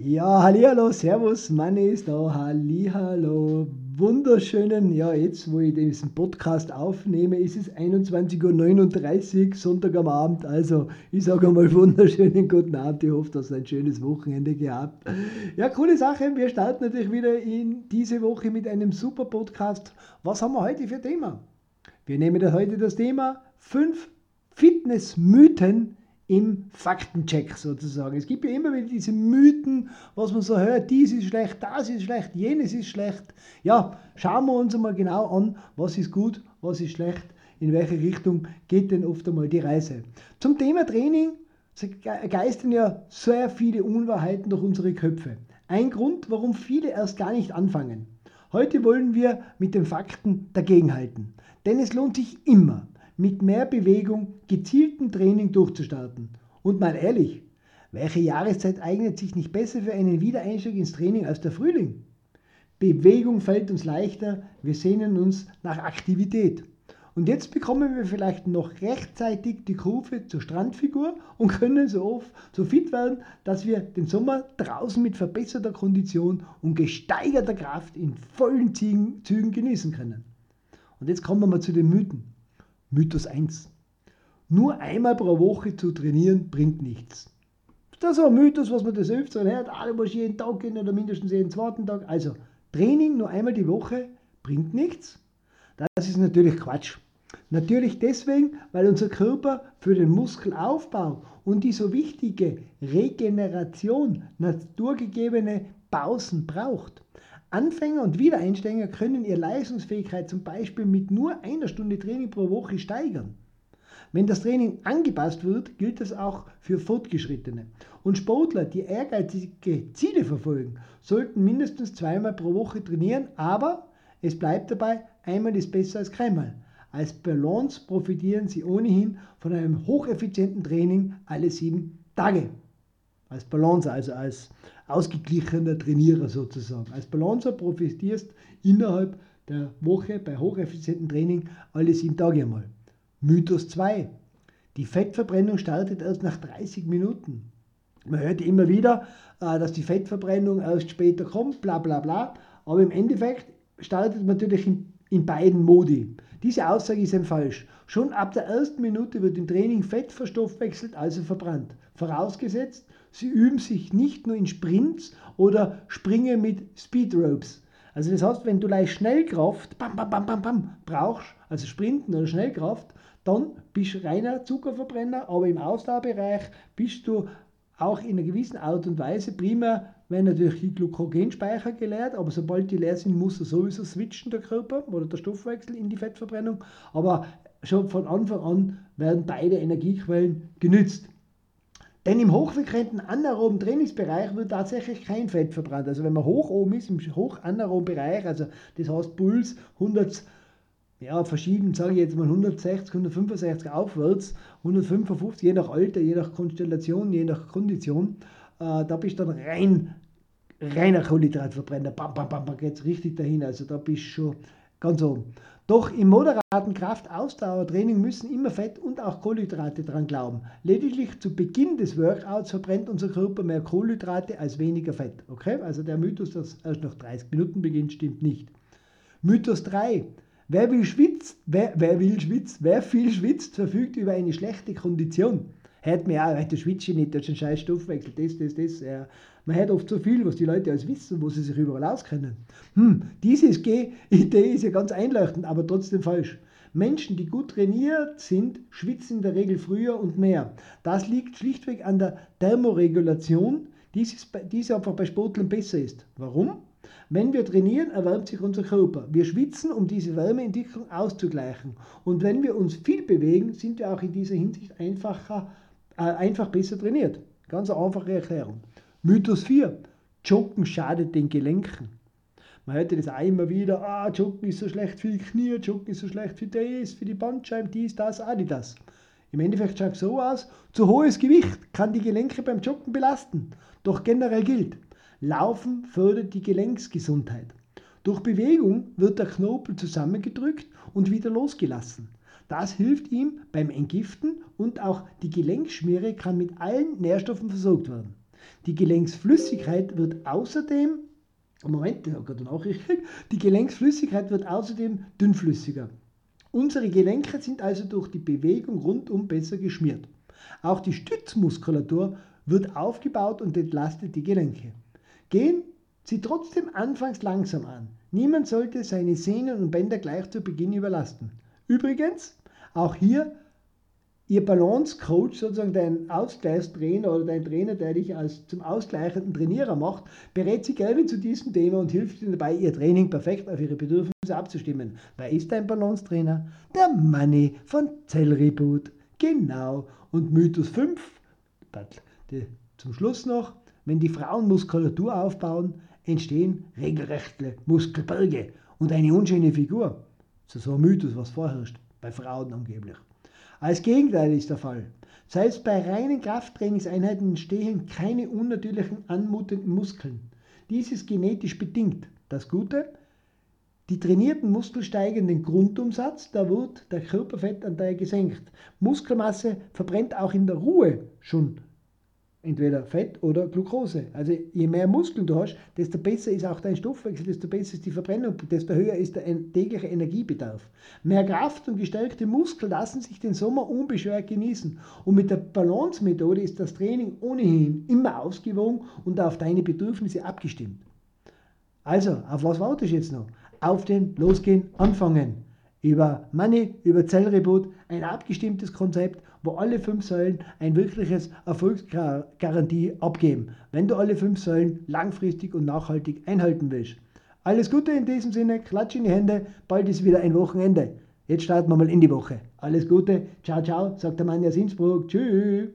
Ja, hallihallo, servus, Manni ist da, hallihallo, wunderschönen, ja, jetzt, wo ich diesen Podcast aufnehme, ist es 21.39 Uhr, Sonntag am Abend, also ich sage einmal wunderschönen guten Abend, ich hoffe, dass ihr ein schönes Wochenende gehabt. Ja, coole Sache, wir starten natürlich wieder in diese Woche mit einem super Podcast. Was haben wir heute für Thema? Wir nehmen heute das Thema 5 Fitnessmythen, im Faktencheck sozusagen. Es gibt ja immer wieder diese Mythen, was man so hört, dies ist schlecht, das ist schlecht, jenes ist schlecht. Ja, schauen wir uns einmal genau an, was ist gut, was ist schlecht, in welche Richtung geht denn oft einmal die Reise. Zum Thema Training geistern ja sehr viele Unwahrheiten durch unsere Köpfe. Ein Grund, warum viele erst gar nicht anfangen. Heute wollen wir mit den Fakten dagegenhalten. Denn es lohnt sich immer, mit mehr Bewegung, gezieltem Training durchzustarten. Und mal ehrlich, welche Jahreszeit eignet sich nicht besser für einen Wiedereinstieg ins Training als der Frühling? Bewegung fällt uns leichter, wir sehnen uns nach Aktivität. Und jetzt bekommen wir vielleicht noch rechtzeitig die Kurve zur Strandfigur und können so oft so fit werden, dass wir den Sommer draußen mit verbesserter Kondition und gesteigerter Kraft in vollen Zügen genießen können. Und jetzt kommen wir mal zu den Mythen. Mythos 1. Nur einmal pro Woche zu trainieren bringt nichts. Das ist ein Mythos, was man das öfter hört. Alle muss jeden Tag gehen oder mindestens jeden zweiten Tag. Also Training nur einmal die Woche bringt nichts. Das ist natürlich Quatsch. Natürlich deswegen, weil unser Körper für den Muskelaufbau und die so wichtige Regeneration naturgegebene Pausen braucht. Anfänger und Wiedereinsteiger können ihre Leistungsfähigkeit zum Beispiel mit nur einer Stunde Training pro Woche steigern. Wenn das Training angepasst wird, gilt das auch für Fortgeschrittene. Und Sportler, die ehrgeizige Ziele verfolgen, sollten mindestens zweimal pro Woche trainieren, aber es bleibt dabei, einmal ist besser als keinmal. Als Balance profitieren sie ohnehin von einem hocheffizienten Training alle sieben Tage. Als Balancer, also als ausgeglichener Trainierer sozusagen. Als Balancer profitierst innerhalb der Woche bei hocheffizientem Training alle sieben Tage einmal. Mythos 2. Die Fettverbrennung startet erst nach 30 Minuten. Man hört immer wieder, äh, dass die Fettverbrennung erst später kommt, bla bla bla. Aber im Endeffekt startet man natürlich in, in beiden Modi. Diese Aussage ist ein falsch. Schon ab der ersten Minute wird im Training Fett verstoffwechselt, also verbrannt. Vorausgesetzt, Sie üben sich nicht nur in Sprints oder Springen mit Speedropes. Also das heißt, wenn du leicht Schnellkraft bam, bam, bam, bam, bam, brauchst, also Sprinten oder Schnellkraft, dann bist du reiner Zuckerverbrenner, aber im Ausdauerbereich bist du auch in einer gewissen Art und Weise prima, wenn natürlich die Glykogenspeicher geleert, aber sobald die leer sind, muss er sowieso switchen, der Körper oder der Stoffwechsel in die Fettverbrennung. Aber schon von Anfang an werden beide Energiequellen genützt. Denn im hochfrequenten anaeroben Trainingsbereich wird tatsächlich kein Fett verbrannt. Also wenn man hoch oben ist, im hochanaeroben Bereich, also das heißt Puls 100, ja verschieden, sage ich jetzt mal 160, 165 aufwärts, 155, je nach Alter, je nach Konstellation, je nach Kondition, äh, da bist du dann rein, reiner Kohlenhydratverbrenner, bam, bam, bam, bam, geht es richtig dahin. Also da bist du schon ganz oben. Doch im moderaten Kraftausdauertraining müssen immer Fett und auch Kohlenhydrate dran glauben. Lediglich zu Beginn des Workouts verbrennt unser Körper mehr Kohlenhydrate als weniger Fett. Okay? Also der Mythos, dass erst nach 30 Minuten beginnt, stimmt nicht. Mythos 3. Wer will schwitzt, wer, wer will schwitzt, wer viel schwitzt, verfügt über eine schlechte Kondition. Hört mir auch, du schwitzt nicht, das ist ein scheiß Stoffwechsel, das, das, das. Ja. Man hört oft so viel, was die Leute alles wissen, wo sie sich überall auskennen. Hm, diese Idee ist ja ganz einleuchtend, aber trotzdem falsch. Menschen, die gut trainiert sind, schwitzen in der Regel früher und mehr. Das liegt schlichtweg an der Thermoregulation, die diese einfach bei Sportlern besser ist. Warum? Wenn wir trainieren, erwärmt sich unser Körper. Wir schwitzen, um diese Wärmeentwicklung auszugleichen. Und wenn wir uns viel bewegen, sind wir auch in dieser Hinsicht einfacher, einfach besser trainiert. Ganz eine einfache Erklärung. Mythos 4. Joggen schadet den Gelenken. Man hört das auch immer wieder, ah, Joggen ist so schlecht für die Knie, Joggen ist so schlecht für das, für die Bandscheiben, dies, das, auch nicht das. Im Endeffekt schaut es so aus, zu hohes Gewicht kann die Gelenke beim Joggen belasten. Doch generell gilt, Laufen fördert die Gelenksgesundheit. Durch Bewegung wird der Knorpel zusammengedrückt und wieder losgelassen. Das hilft ihm beim Entgiften und auch die Gelenkschmiere kann mit allen Nährstoffen versorgt werden. Die Gelenksflüssigkeit wird außerdem, Moment, ich habe gerade eine die Gelenksflüssigkeit wird außerdem dünnflüssiger. Unsere Gelenke sind also durch die Bewegung rundum besser geschmiert. Auch die Stützmuskulatur wird aufgebaut und entlastet die Gelenke. Gehen Sie trotzdem anfangs langsam an. Niemand sollte seine Sehnen und Bänder gleich zu Beginn überlasten. Übrigens, auch hier Ihr Balance-Coach, sozusagen dein Ausgleichstrainer oder dein Trainer, der dich als zum ausgleichenden Trainierer macht, berät Sie gerne zu diesem Thema und hilft Ihnen dabei, Ihr Training perfekt auf Ihre Bedürfnisse abzustimmen. Wer ist dein Balance-Trainer? Der Manni von Zellreboot. Genau. Und Mythos 5, zum Schluss noch, wenn die Frauen Muskulatur aufbauen, entstehen regelrechte Muskelberge und eine unschöne Figur. Das ist so ein Mythos, was vorherrscht, bei Frauen angeblich. Als Gegenteil ist der Fall. Selbst bei reinen Krafttrainingseinheiten entstehen keine unnatürlichen, anmutenden Muskeln. Dies ist genetisch bedingt. Das Gute, die trainierten Muskeln steigen den Grundumsatz, da wird der Körperfettanteil gesenkt. Muskelmasse verbrennt auch in der Ruhe schon entweder Fett oder Glucose. Also je mehr Muskeln du hast, desto besser ist auch dein Stoffwechsel, desto besser ist die Verbrennung, desto höher ist der tägliche Energiebedarf. Mehr Kraft und gestärkte Muskeln lassen sich den Sommer unbeschwert genießen. Und mit der Balance-Methode ist das Training ohnehin immer ausgewogen und auf deine Bedürfnisse abgestimmt. Also, auf was wartest du jetzt noch? Auf den Losgehen anfangen über Money, über Zellreboot, ein abgestimmtes Konzept, wo alle fünf Säulen ein wirkliches Erfolgsgarantie abgeben, wenn du alle fünf Säulen langfristig und nachhaltig einhalten willst. Alles Gute in diesem Sinne, klatsch in die Hände, bald ist wieder ein Wochenende. Jetzt starten wir mal in die Woche. Alles Gute, ciao, ciao, sagt der Mann aus Innsbruck, tschüss.